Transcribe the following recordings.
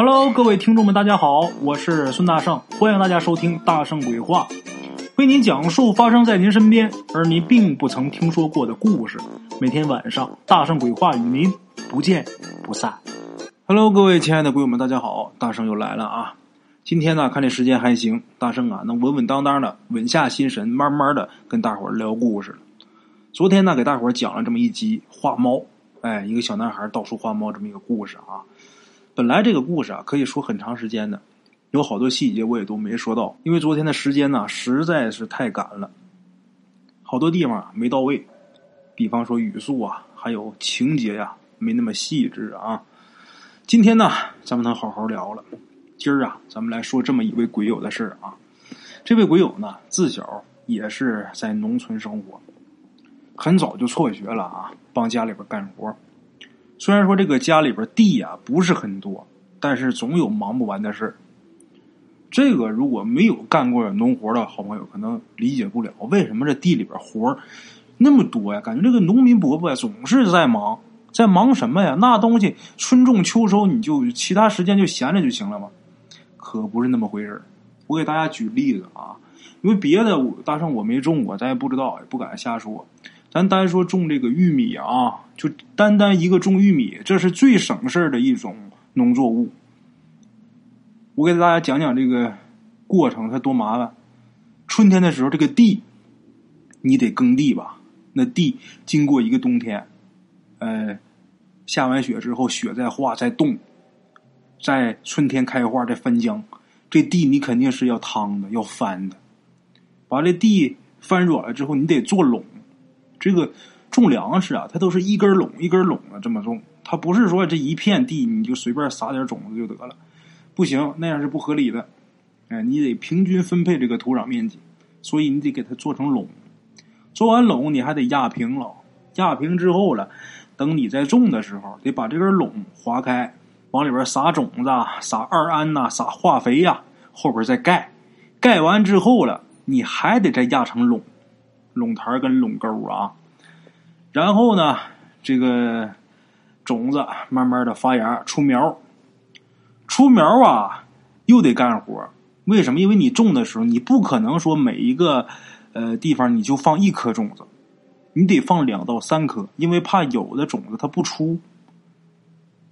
Hello，各位听众们，大家好，我是孙大圣，欢迎大家收听《大圣鬼话》，为您讲述发生在您身边而您并不曾听说过的故事。每天晚上，《大圣鬼话》与您不见不散。Hello，各位亲爱的鬼友们，大家好，大圣又来了啊！今天呢，看这时间还行，大圣啊能稳稳当当的稳下心神，慢慢的跟大伙儿聊故事。昨天呢，给大伙儿讲了这么一集画猫，哎，一个小男孩到处画猫这么一个故事啊。本来这个故事啊，可以说很长时间的，有好多细节我也都没说到，因为昨天的时间呢实在是太赶了，好多地方啊没到位，比方说语速啊，还有情节呀没那么细致啊。今天呢，咱们能好好聊了。今儿啊，咱们来说这么一位鬼友的事儿啊。这位鬼友呢，自小也是在农村生活，很早就辍学了啊，帮家里边干活。虽然说这个家里边地呀不是很多，但是总有忙不完的事儿。这个如果没有干过农活的好朋友，可能理解不了为什么这地里边活那么多呀？感觉这个农民伯伯总是在忙，在忙什么呀？那东西春种秋收，你就其他时间就闲着就行了吗？可不是那么回事我给大家举例子啊，因为别的大圣我没种过，咱也不知道，也不敢瞎说。咱单说种这个玉米啊，就单单一个种玉米，这是最省事的一种农作物。我给大家讲讲这个过程，它多麻烦。春天的时候，这个地你得耕地吧？那地经过一个冬天，呃，下完雪之后，雪再化再冻，在春天开花再翻浆，这地你肯定是要趟的，要翻的。把这地翻软了之后，你得做垄。这个种粮食啊，它都是一根垄一根垄的这么种，它不是说这一片地你就随便撒点种子就得了，不行，那样是不合理的。哎，你得平均分配这个土壤面积，所以你得给它做成垄。做完垄，你还得压平了，压平之后了，等你在种的时候，得把这根垄划开，往里边撒种子、撒二氨呐、撒化肥呀，后边再盖。盖完之后了，你还得再压成垄。垄台跟垄沟啊，然后呢，这个种子慢慢的发芽出苗，出苗啊又得干活。为什么？因为你种的时候，你不可能说每一个呃地方你就放一颗种子，你得放两到三颗，因为怕有的种子它不出，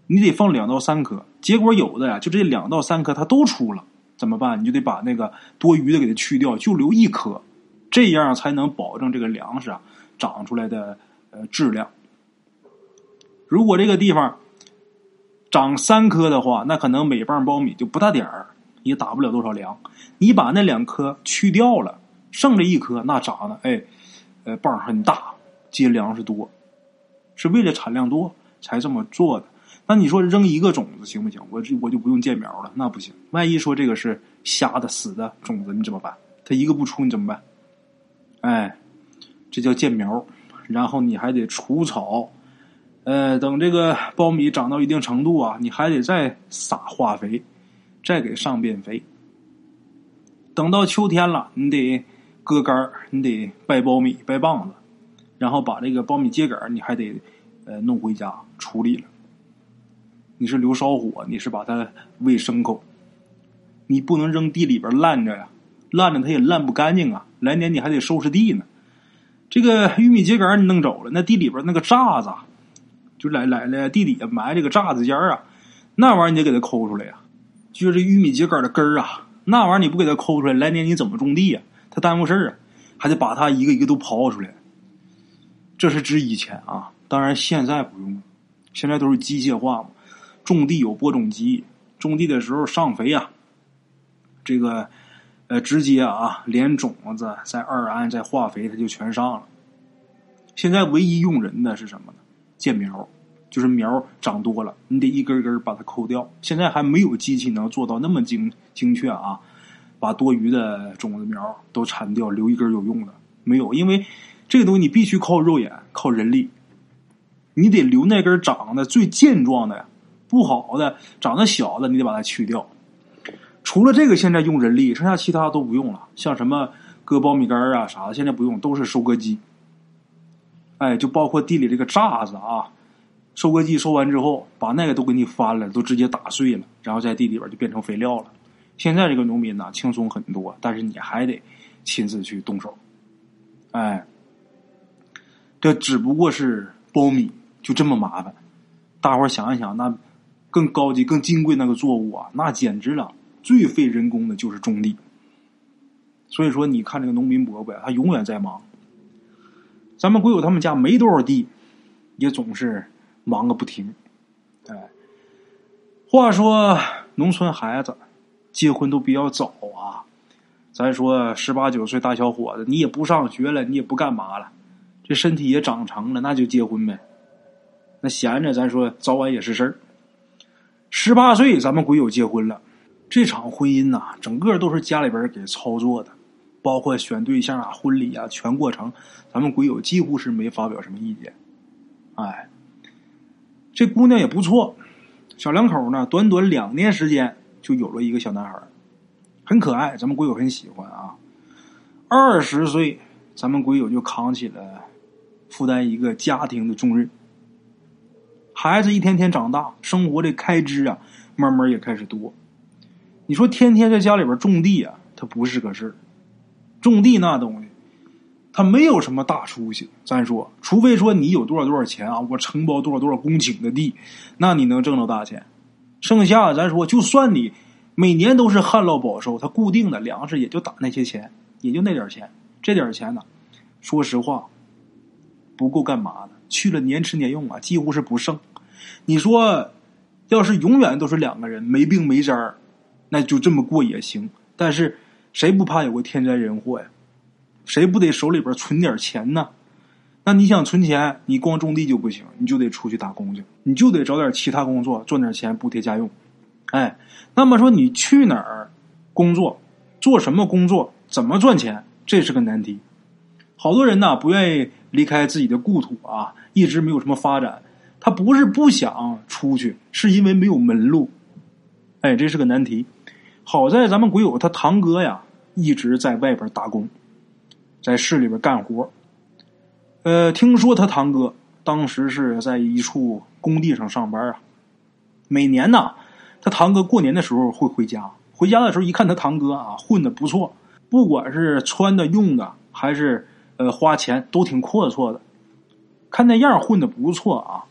你得放两到三颗。结果有的呀，就这两到三颗它都出了，怎么办？你就得把那个多余的给它去掉，就留一颗。这样才能保证这个粮食啊长出来的质量。如果这个地方长三颗的话，那可能每磅苞米就不大点儿，也打不了多少粮。你把那两颗去掉了，剩这一颗，那长的哎，呃棒很大，结粮食多，是为了产量多才这么做的。那你说扔一个种子行不行？我我就不用建苗了，那不行。万一说这个是瞎的死的种子，你怎么办？它一个不出，你怎么办？哎，这叫建苗，然后你还得除草，呃，等这个苞米长到一定程度啊，你还得再撒化肥，再给上边肥。等到秋天了，你得割杆你得掰苞米、掰棒子，然后把这个苞米秸秆你还得呃弄回家处理了。你是留烧火，你是把它喂牲口，你不能扔地里边烂着呀。烂着，它也烂不干净啊！来年你还得收拾地呢。这个玉米秸秆你弄走了，那地里边那个渣子，就来来来地底下埋这个渣子尖啊，那玩意儿你得给它抠出来呀。就是玉米秸秆的根儿啊，那玩意儿你不给它抠出来，来年你怎么种地呀？它耽误事儿啊，还得把它一个一个都刨出来。这是指以前啊，当然现在不用了，现在都是机械化嘛。种地有播种机，种地的时候上肥呀，这个。呃，直接啊，连种子、再二氨、再化肥，它就全上了。现在唯一用人的是什么呢？建苗，就是苗长多了，你得一根根把它抠掉。现在还没有机器能做到那么精精确啊，把多余的种子苗都铲掉，留一根有用的。没有，因为这个东西你必须靠肉眼、靠人力，你得留那根长得最健壮的呀，不好的、长得小的，你得把它去掉。除了这个，现在用人力，剩下其他都不用了。像什么割苞米杆啊啥的，现在不用，都是收割机。哎，就包括地里这个渣子啊，收割机收完之后，把那个都给你翻了，都直接打碎了，然后在地里边就变成肥料了。现在这个农民呢，轻松很多，但是你还得亲自去动手。哎，这只不过是苞米，就这么麻烦。大伙儿想一想，那更高级、更金贵那个作物啊，那简直了，最费人工的就是种地。所以说，你看这个农民伯伯，他永远在忙。咱们鬼友他们家没多少地，也总是忙个不停。哎，话说农村孩子结婚都比较早啊。咱说十八九岁大小伙子，你也不上学了，你也不干嘛了，这身体也长成了，那就结婚呗。那闲着，咱说早晚也是事儿。十八岁，咱们鬼友结婚了，这场婚姻呐，整个都是家里边给操作的。包括选对象啊、婚礼啊，全过程，咱们鬼友几乎是没发表什么意见。哎，这姑娘也不错，小两口呢，短短两年时间就有了一个小男孩，很可爱，咱们鬼友很喜欢啊。二十岁，咱们鬼友就扛起了负担一个家庭的重任。孩子一天天长大，生活的开支啊，慢慢也开始多。你说天天在家里边种地啊，它不是个事儿。种地那东西，它没有什么大出息。咱说，除非说你有多少多少钱啊，我承包多少多少公顷的地，那你能挣到大钱。剩下咱说，就算你每年都是旱涝保收，它固定的粮食也就打那些钱，也就那点钱。这点钱呢，说实话，不够干嘛的？去了年吃年用啊，几乎是不剩。你说，要是永远都是两个人没病没灾儿，那就这么过也行。但是。谁不怕有个天灾人祸呀？谁不得手里边存点钱呢？那你想存钱，你光种地就不行，你就得出去打工去，你就得找点其他工作赚点钱补贴家用。哎，那么说你去哪儿工作，做什么工作，怎么赚钱，这是个难题。好多人呢不愿意离开自己的故土啊，一直没有什么发展。他不是不想出去，是因为没有门路。哎，这是个难题。好在咱们鬼友他堂哥呀。一直在外边打工，在市里边干活。呃，听说他堂哥当时是在一处工地上上班啊。每年呢，他堂哥过年的时候会回家。回家的时候一看他堂哥啊，混的不错，不管是穿的、用的，还是呃花钱，都挺阔绰的。看那样混的不错啊，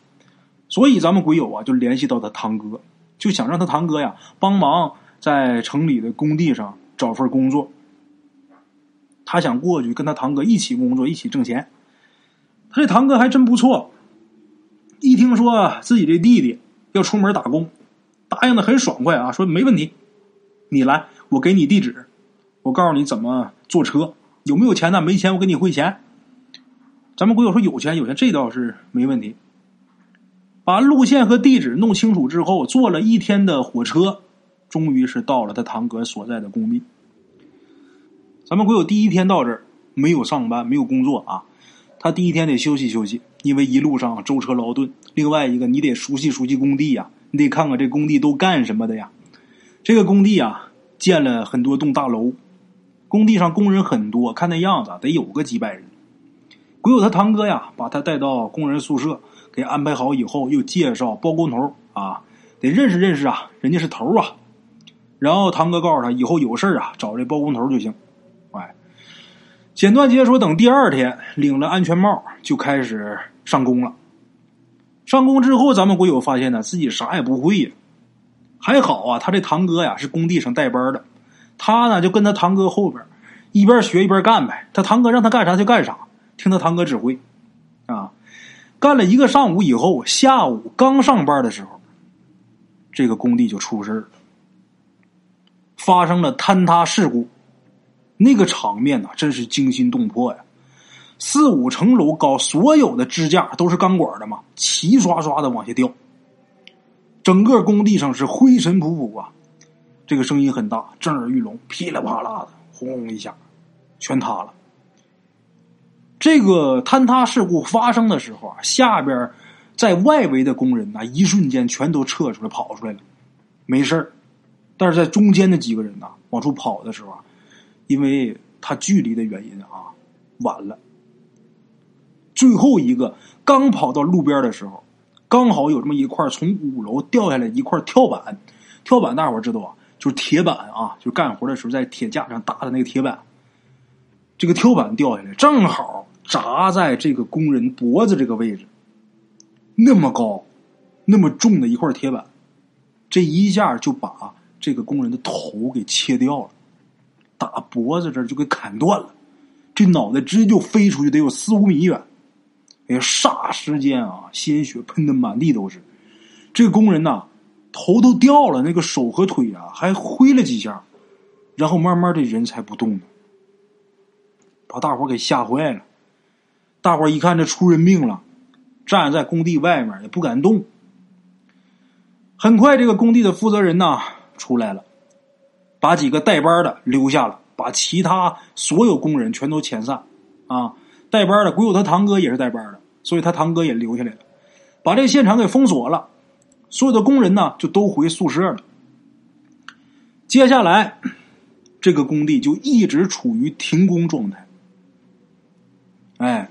所以咱们鬼友啊就联系到他堂哥，就想让他堂哥呀帮忙在城里的工地上找份工作。他想过去跟他堂哥一起工作，一起挣钱。他这堂哥还真不错，一听说自己这弟弟要出门打工，答应的很爽快啊，说没问题，你来，我给你地址，我告诉你怎么坐车，有没有钱呢？没钱我给你汇钱。咱们鬼友说有钱有钱，这倒是没问题。把路线和地址弄清楚之后，坐了一天的火车，终于是到了他堂哥所在的工地。咱们鬼友第一天到这儿没有上班，没有工作啊。他第一天得休息休息，因为一路上舟车劳顿。另外一个，你得熟悉熟悉工地呀，你得看看这工地都干什么的呀。这个工地啊，建了很多栋大楼，工地上工人很多，看那样子得有个几百人。鬼友他堂哥呀，把他带到工人宿舍，给安排好以后，又介绍包工头啊，得认识认识啊，人家是头啊。然后堂哥告诉他，以后有事啊，找这包工头就行。哎简短结说，等第二天领了安全帽就开始上工了。上工之后，咱们鬼友发现呢，自己啥也不会呀。还好啊，他这堂哥呀是工地上带班的，他呢就跟他堂哥后边一边学一边干呗。他堂哥让他干啥就干啥，听他堂哥指挥啊。干了一个上午以后，下午刚上班的时候，这个工地就出事了，发生了坍塌事故。那个场面呐，真是惊心动魄呀！四五层楼高，所有的支架都是钢管的嘛，齐刷刷的往下掉。整个工地上是灰尘仆仆啊，这个声音很大，震耳欲聋，噼里啪啦的，轰隆一下，全塌了。这个坍塌事故发生的时候啊，下边在外围的工人呐，一瞬间全都撤出来跑出来了，没事儿。但是在中间的几个人呐，往出跑的时候啊。因为他距离的原因啊，晚了。最后一个刚跑到路边的时候，刚好有这么一块从五楼掉下来一块跳板，跳板大伙知道啊，就是铁板啊，就干活的时候在铁架上搭的那个铁板。这个跳板掉下来，正好砸在这个工人脖子这个位置，那么高、那么重的一块铁板，这一下就把这个工人的头给切掉了，打脖子这儿就给砍断了，这脑袋直接就飞出去，得有四五米远。哎呀，霎时间啊，鲜血喷的满地都是。这个工人呐，头都掉了，那个手和腿啊还挥了几下，然后慢慢的人才不动呢，把大伙给吓坏了。大伙一看这出人命了，站在工地外面也不敢动。很快，这个工地的负责人呐出来了，把几个带班的留下了，把其他所有工人全都遣散啊。带班的鬼友他堂哥也是带班的，所以他堂哥也留下来了，把这个现场给封锁了，所有的工人呢就都回宿舍了。接下来，这个工地就一直处于停工状态。哎，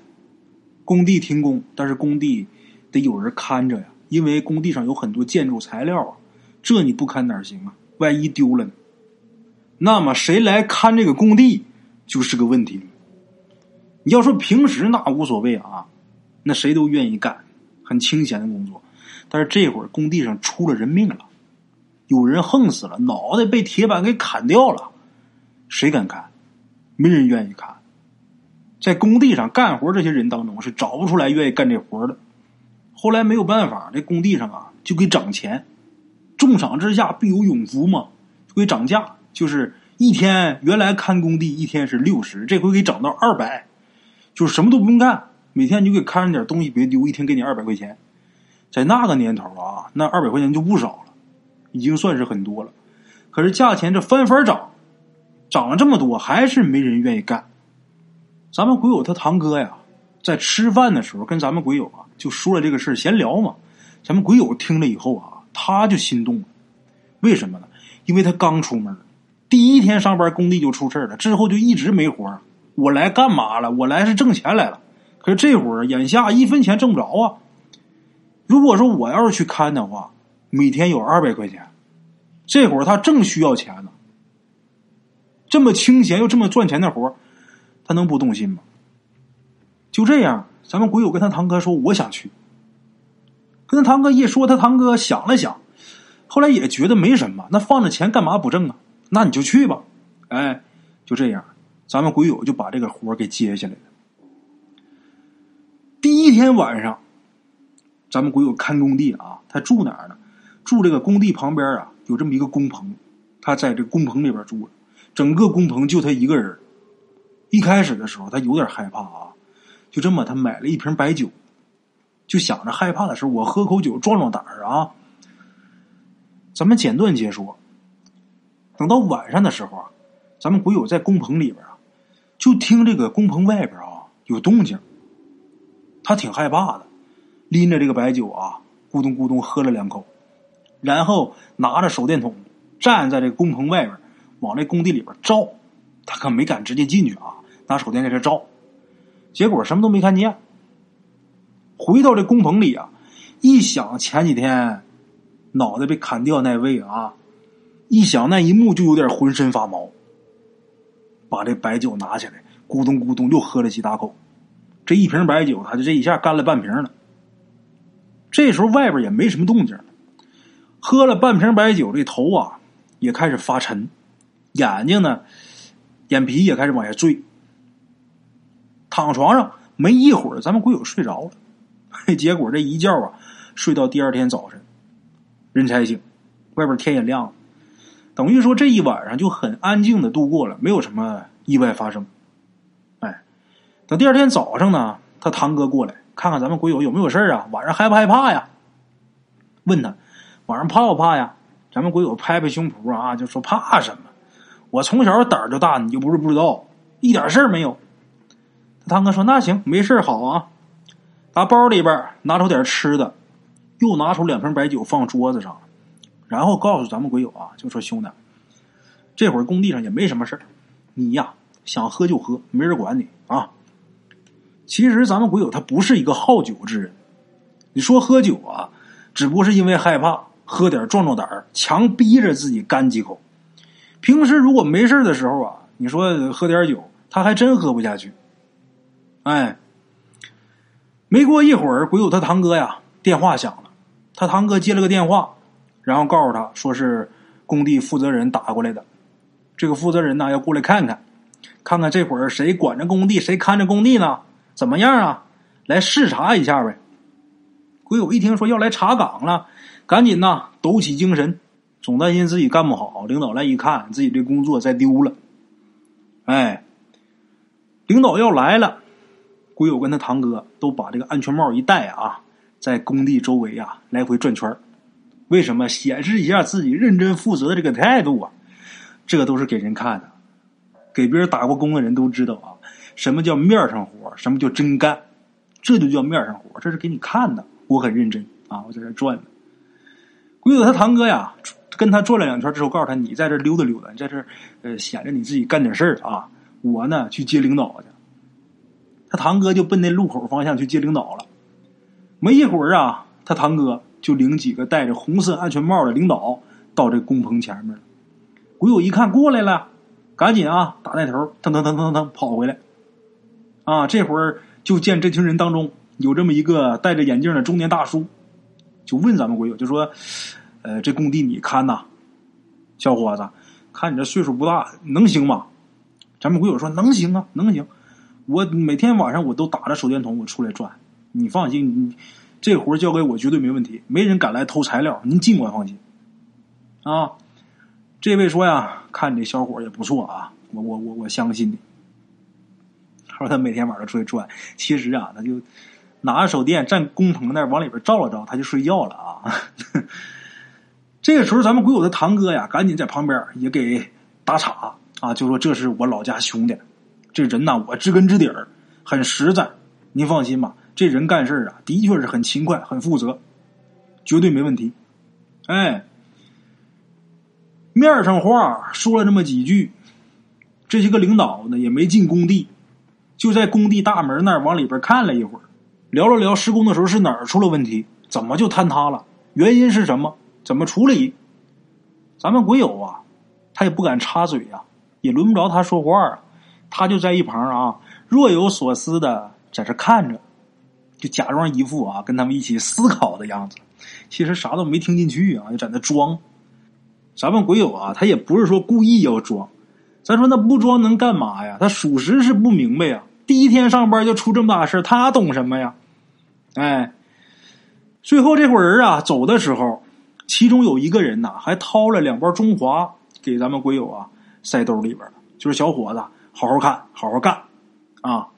工地停工，但是工地得有人看着呀，因为工地上有很多建筑材料啊，这你不看哪行啊？万一丢了呢？那么谁来看这个工地就是个问题了。你要说平时那无所谓啊，那谁都愿意干，很清闲的工作。但是这会儿工地上出了人命了，有人横死了，脑袋被铁板给砍掉了，谁敢看？没人愿意看。在工地上干活这些人当中是找不出来愿意干这活的。后来没有办法，这工地上啊就给涨钱，重赏之下必有勇夫嘛，就给涨价，就是一天原来看工地一天是六十，这回给涨到二百。就是什么都不用干，每天你就给看着点东西别丢，一天给你二百块钱。在那个年头啊，那二百块钱就不少了，已经算是很多了。可是价钱这翻番涨，涨了这么多，还是没人愿意干。咱们鬼友他堂哥呀，在吃饭的时候跟咱们鬼友啊就说了这个事闲聊嘛。咱们鬼友听了以后啊，他就心动了。为什么呢？因为他刚出门，第一天上班工地就出事了，之后就一直没活我来干嘛了？我来是挣钱来了。可是这会儿眼下一分钱挣不着啊。如果说我要是去看的话，每天有二百块钱，这会儿他正需要钱呢。这么清闲又这么赚钱的活他能不动心吗？就这样，咱们鬼友跟他堂哥说：“我想去。”跟堂哥一说，他堂哥想了想，后来也觉得没什么，那放着钱干嘛不挣啊？那你就去吧。哎，就这样。咱们鬼友就把这个活给接下来了。第一天晚上，咱们鬼友看工地啊，他住哪儿呢？住这个工地旁边啊，有这么一个工棚，他在这工棚里边住整个工棚就他一个人。一开始的时候，他有点害怕啊，就这么他买了一瓶白酒，就想着害怕的时候我喝口酒壮壮胆儿啊。咱们简短截说，等到晚上的时候啊，咱们鬼友在工棚里边啊。就听这个工棚外边啊有动静，他挺害怕的，拎着这个白酒啊，咕咚咕咚喝了两口，然后拿着手电筒站在这工棚外边，往这工地里边照。他可没敢直接进去啊，拿手电在这照，结果什么都没看见。回到这工棚里啊，一想前几天脑袋被砍掉那位啊，一想那一幕就有点浑身发毛。把这白酒拿起来，咕咚咕咚又喝了几大口。这一瓶白酒，他就这一下干了半瓶了。这时候外边也没什么动静，喝了半瓶白酒，这头啊也开始发沉，眼睛呢眼皮也开始往下坠。躺床上没一会儿，咱们鬼友睡着了。结果这一觉啊，睡到第二天早晨，人才醒，外边天也亮了。等于说这一晚上就很安静的度过了，没有什么意外发生。哎，等第二天早上呢，他堂哥过来看看咱们鬼友有没有事啊，晚上害不害怕呀？问他晚上怕不怕呀？咱们鬼友拍拍胸脯啊，就说怕什么？我从小胆儿就大，你就不是不知道，一点事儿没有。他堂哥说那行，没事好啊。打包里边拿出点吃的，又拿出两瓶白酒放桌子上。然后告诉咱们鬼友啊，就说兄弟，这会儿工地上也没什么事你呀想喝就喝，没人管你啊。其实咱们鬼友他不是一个好酒之人，你说喝酒啊，只不过是因为害怕，喝点壮壮胆儿，强逼着自己干几口。平时如果没事的时候啊，你说喝点酒，他还真喝不下去。哎，没过一会儿，鬼友他堂哥呀电话响了，他堂哥接了个电话，然后告诉他说是工地负责人打过来的，这个负责人呢要过来看看，看看这会儿谁管着工地，谁看着工地呢？怎么样啊？来视察一下呗。鬼友一听说要来查岗了，赶紧呐抖起精神，总担心自己干不好。领导来一看，自己这工作再丢了。哎，领导要来了，鬼友跟他堂哥都把这个安全帽一戴啊，在工地周围啊来回转圈为什么？显示一下自己认真负责的这个态度啊。这都是给人看的，给别人打过工的人都知道啊，什么叫面上活，什么叫真干，这就叫面上活，这是给你看的。我很认真啊，我在这转呢。鬼友他堂哥呀，跟他转了两圈之后，告诉他：“你在这溜达溜达，你在这呃显着你自己干点事儿啊。我呢去接领导去。”他堂哥就奔那路口方向去接领导了。没一会儿啊，他堂哥就领几个戴着红色安全帽的领导到这工棚前面了。鬼友一看过来了，赶紧啊打那头，腾腾腾腾腾跑回来。啊，这会儿就见这群人当中。有这么一个戴着眼镜的中年大叔，就问咱们鬼友，就说：“呃，这工地你看呐，小伙子，看你这岁数不大，能行吗？”咱们鬼友说：“能行啊，能行。我每天晚上我都打着手电筒，我出来转。你放心，你这活交给我绝对没问题，没人敢来偷材料，您尽管放心。”啊，这位说呀：“看你这小伙也不错啊，我我我我相信你。”他说他每天晚上出去转，其实啊，他就。拿着手电站工棚那儿往里边照了照，他就睡觉了啊。这个时候，咱们鬼友的堂哥呀，赶紧在旁边也给打岔啊，就说这是我老家兄弟，这人呐，我知根知底儿，很实在。您放心吧，这人干事啊，的确是很勤快、很负责，绝对没问题。哎，面上话说了这么几句，这些个领导呢也没进工地，就在工地大门那儿往里边看了一会儿。聊了聊施工的时候是哪儿出了问题，怎么就坍塌了？原因是什么？怎么处理？咱们鬼友啊，他也不敢插嘴呀，也轮不着他说话啊，他就在一旁啊，若有所思的在这看着，就假装一副啊跟他们一起思考的样子，其实啥都没听进去啊，就在那装。咱们鬼友啊，他也不是说故意要装，咱说那不装能干嘛呀？他属实是不明白呀，第一天上班就出这么大事他懂什么呀？哎，最后这伙人啊走的时候，其中有一个人呐，还掏了两包中华给咱们鬼友啊塞兜里边了。就是小伙子，好好看，好好干啊！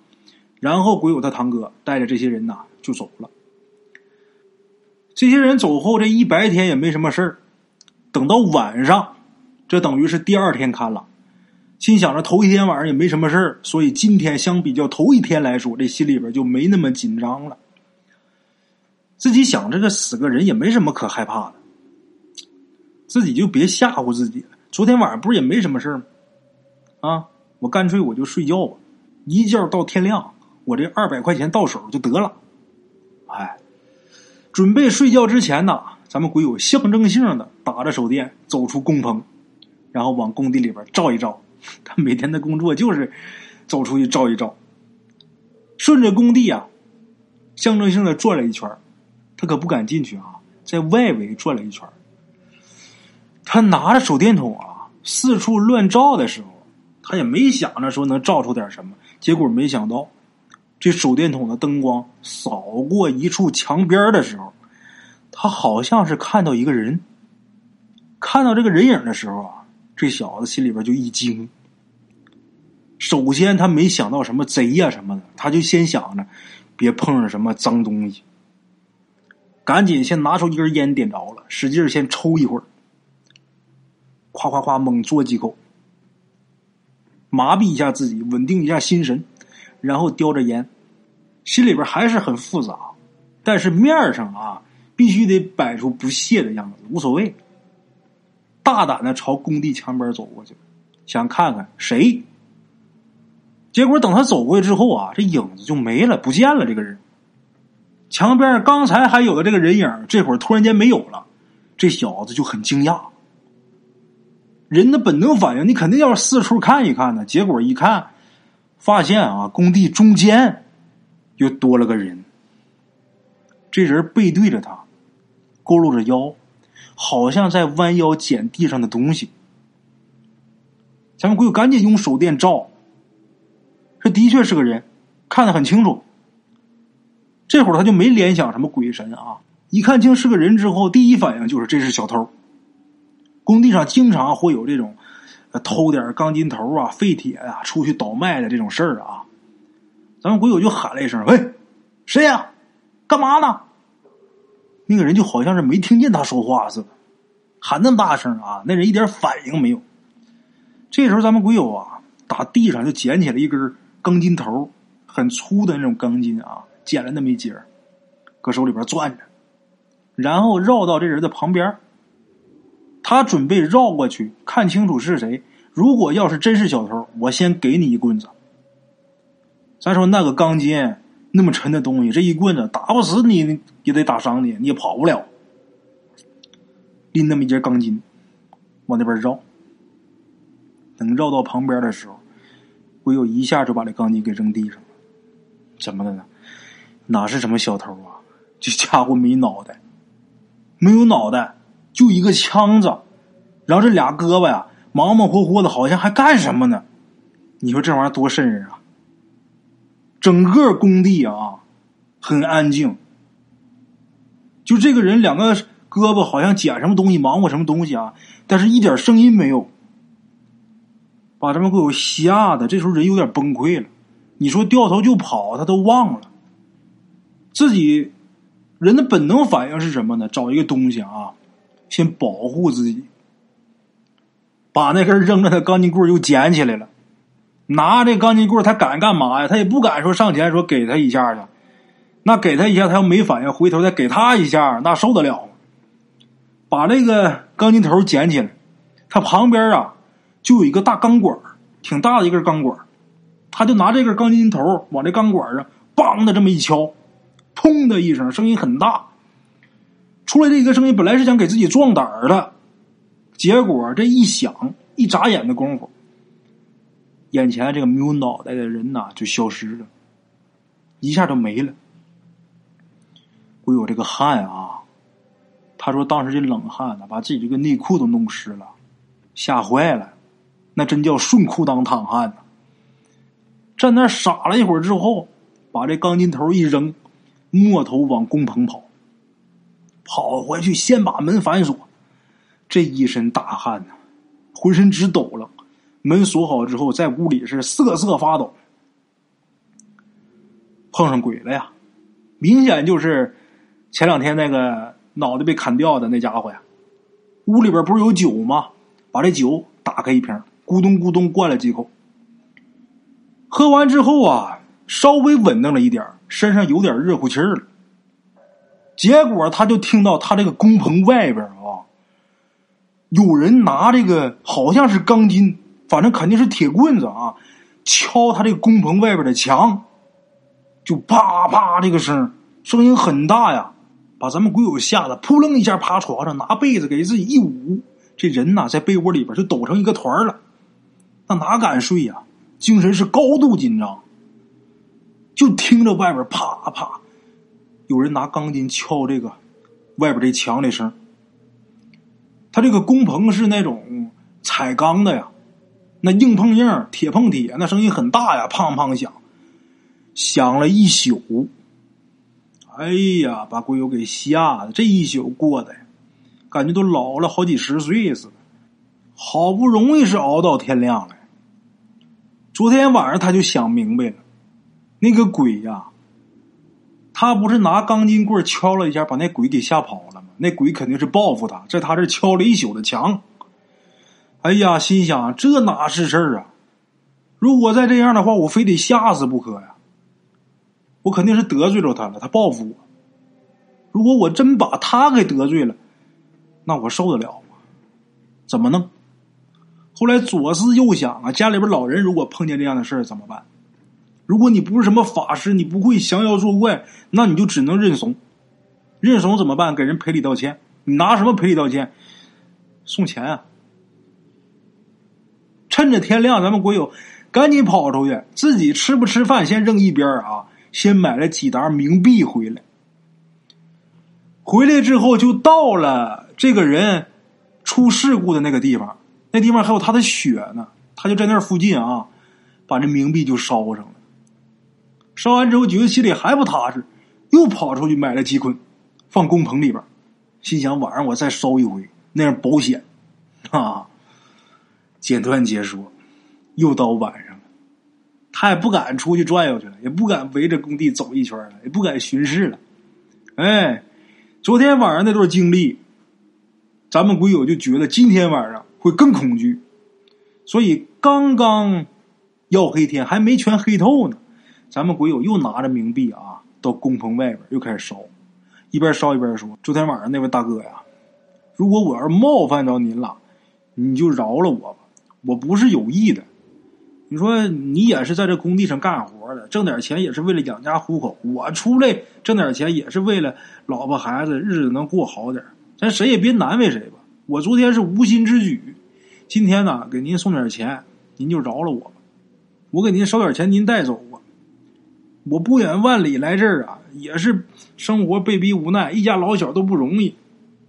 然后鬼友他堂哥带着这些人呐就走了。这些人走后，这一白天也没什么事儿。等到晚上，这等于是第二天看了，心想着头一天晚上也没什么事儿，所以今天相比较头一天来说，这心里边就没那么紧张了。自己想这个死个人也没什么可害怕的，自己就别吓唬自己了。昨天晚上不是也没什么事吗？啊，我干脆我就睡觉吧，一觉到天亮，我这二百块钱到手就得了。哎，准备睡觉之前呢，咱们鬼友象征性的打着手电走出工棚，然后往工地里边照一照。他每天的工作就是走出去照一照，顺着工地啊，象征性的转了一圈。他可不敢进去啊，在外围转了一圈。他拿着手电筒啊，四处乱照的时候，他也没想着说能照出点什么。结果没想到，这手电筒的灯光扫过一处墙边的时候，他好像是看到一个人。看到这个人影的时候啊，这小子心里边就一惊。首先，他没想到什么贼呀什么的，他就先想着别碰上什么脏东西。赶紧先拿出一根烟点着了，使劲先抽一会儿，夸夸夸猛嘬几口，麻痹一下自己，稳定一下心神，然后叼着烟，心里边还是很复杂，但是面上啊必须得摆出不屑的样子，无所谓，大胆的朝工地墙边走过去，想看看谁。结果等他走过去之后啊，这影子就没了，不见了。这个人。墙边刚才还有的这个人影，这会儿突然间没有了，这小子就很惊讶。人的本能反应，你肯定要四处看一看呢。结果一看，发现啊，工地中间又多了个人。这人背对着他，佝偻着腰，好像在弯腰捡地上的东西。咱们鬼友赶紧用手电照，这的确是个人，看得很清楚。这会儿他就没联想什么鬼神啊，一看清是个人之后，第一反应就是这是小偷。工地上经常会有这种偷点钢筋头啊、废铁呀出去倒卖的这种事儿啊。咱们鬼友就喊了一声：“喂，谁呀？干嘛呢？”那个人就好像是没听见他说话似的，喊那么大声啊，那人一点反应没有。这时候咱们鬼友啊，打地上就捡起了一根钢筋头，很粗的那种钢筋啊，捡了那么一截搁手里边攥着，然后绕到这人的旁边。他准备绕过去看清楚是谁。如果要是真是小偷，我先给你一棍子。咱说那个钢筋那么沉的东西，这一棍子打不死你，也得打伤你，你也跑不了。拎那么一截钢筋，往那边绕。等绕到旁边的时候，鬼友一下就把这钢筋给扔地上了。怎么的呢？哪是什么小偷啊？这家伙没脑袋，没有脑袋。就一个枪子，然后这俩胳膊呀，忙忙活活的，好像还干什么呢？你说这玩意儿多瘆人啊！整个工地啊，很安静。就这个人两个胳膊好像捡什么东西，忙活什么东西啊，但是一点声音没有，把咱们给我吓的。这时候人有点崩溃了。你说掉头就跑，他都忘了自己人的本能反应是什么呢？找一个东西啊。先保护自己，把那根扔着的钢筋棍又捡起来了。拿这钢筋棍他敢干嘛呀？他也不敢说上前说给他一下去。那给他一下，他要没反应，回头再给他一下，那受得了吗？把这个钢筋头捡起来，他旁边啊就有一个大钢管，挺大的一根钢管。他就拿这根钢筋头往这钢管上梆的这么一敲，砰的一声，声音很大。出来这一个声音，本来是想给自己壮胆儿的，结果这一响，一眨眼的功夫，眼前这个没有脑袋的人呐就消失了，一下就没了。我有这个汗啊，他说当时这冷汗呢，把自己这个内裤都弄湿了，吓坏了，那真叫顺裤裆淌汗呢。站那傻了一会儿之后，把这钢筋头一扔，摸头往工棚跑。跑回去，先把门反锁，这一身大汗呐，浑身直抖了。门锁好之后，在屋里是瑟瑟发抖。碰上鬼了呀！明显就是前两天那个脑袋被砍掉的那家伙呀。屋里边不是有酒吗？把这酒打开一瓶，咕咚咕咚灌了几口。喝完之后啊，稍微稳当了一点身上有点热乎气儿了。结果他就听到他这个工棚外边啊，有人拿这个好像是钢筋，反正肯定是铁棍子啊，敲他这个工棚外边的墙，就啪啪这个声，声音很大呀，把咱们鬼友吓得扑棱一下趴床上，拿被子给自己一捂，这人呐在被窝里边就抖成一个团了，那哪敢睡呀？精神是高度紧张，就听着外边啪啪。有人拿钢筋敲这个外边这墙的声，他这个工棚是那种彩钢的呀，那硬碰硬，铁碰铁，那声音很大呀，砰砰响，响了一宿。哎呀，把鬼友给吓的，这一宿过的，感觉都老了好几十岁似的。好不容易是熬到天亮了，昨天晚上他就想明白了，那个鬼呀。他不是拿钢筋棍敲了一下，把那鬼给吓跑了吗？那鬼肯定是报复他，在他这敲了一宿的墙。哎呀，心想这哪是事儿啊？如果再这样的话，我非得吓死不可呀！我肯定是得罪了他了，他报复我。如果我真把他给得罪了，那我受得了吗？怎么弄？后来左思右想啊，家里边老人如果碰见这样的事儿怎么办？如果你不是什么法师，你不会降妖作怪，那你就只能认怂。认怂怎么办？给人赔礼道歉。你拿什么赔礼道歉？送钱啊！趁着天亮，咱们国友赶紧跑出去，自己吃不吃饭先扔一边啊！先买了几沓冥币回来。回来之后就到了这个人出事故的那个地方，那地方还有他的血呢。他就在那附近啊，把这冥币就烧上了。烧完之后，觉得心里还不踏实，又跑出去买了鸡捆，放工棚里边。心想晚上我再烧一回，那样保险啊。简短结束，又到晚上了，他也不敢出去转悠去了，也不敢围着工地走一圈了，也不敢巡视了。哎，昨天晚上那段经历，咱们鬼友就觉得今天晚上会更恐惧。所以刚刚要黑天还没全黑透呢，咱们鬼友又拿着冥币啊，到工棚外边又开始烧，一边烧一边说：“昨天晚上那位大哥呀，如果我要是冒犯着您了，你就饶了我吧，我不是有意的。你说你也是在这工地上干活的，挣点钱也是为了养家糊口。我出来挣点钱也是为了老婆孩子日子能过好点咱谁也别难为谁吧。我昨天是无心之举。”今天呢，给您送点钱，您就饶了我吧。我给您收点钱，您带走。我不远万里来这儿啊，也是生活被逼无奈，一家老小都不容易，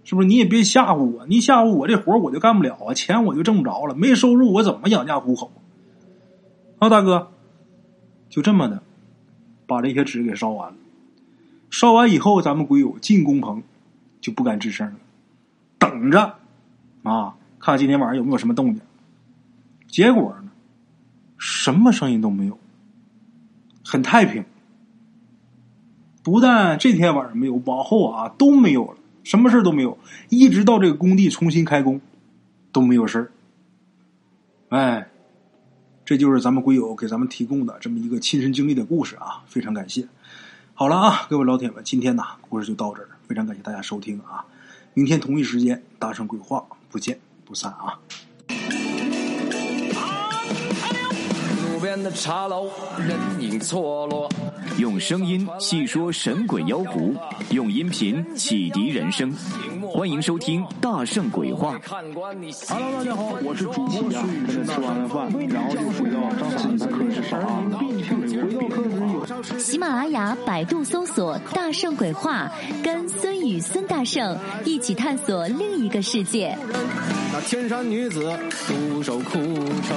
是不是？你也别吓唬我，你吓唬我，这活我就干不了啊，钱我就挣不着了，没收入我怎么养家糊口？啊，大哥，就这么的，把这些纸给烧完了。烧完以后，咱们鬼友进工棚就不敢吱声了，等着啊。看今天晚上有没有什么动静？结果呢，什么声音都没有，很太平。不但这天晚上没有，往后啊都没有了，什么事都没有，一直到这个工地重新开工都没有事儿。哎，这就是咱们鬼友给咱们提供的这么一个亲身经历的故事啊，非常感谢。好了啊，各位老铁们，今天呢故事就到这儿，非常感谢大家收听啊，明天同一时间达成鬼话不见。不散啊！茶楼，人影错落。用声音细说神鬼妖狐，用音频启迪人生。欢迎收听《大圣鬼话》。Hello，大家好，我是主播孙宇，吃完饭，然后就回到自己的课室上啊。喜马拉雅、百度搜索“大圣鬼话”，跟孙宇、孙大圣一起探索另一个世界。那天山女子独守枯城，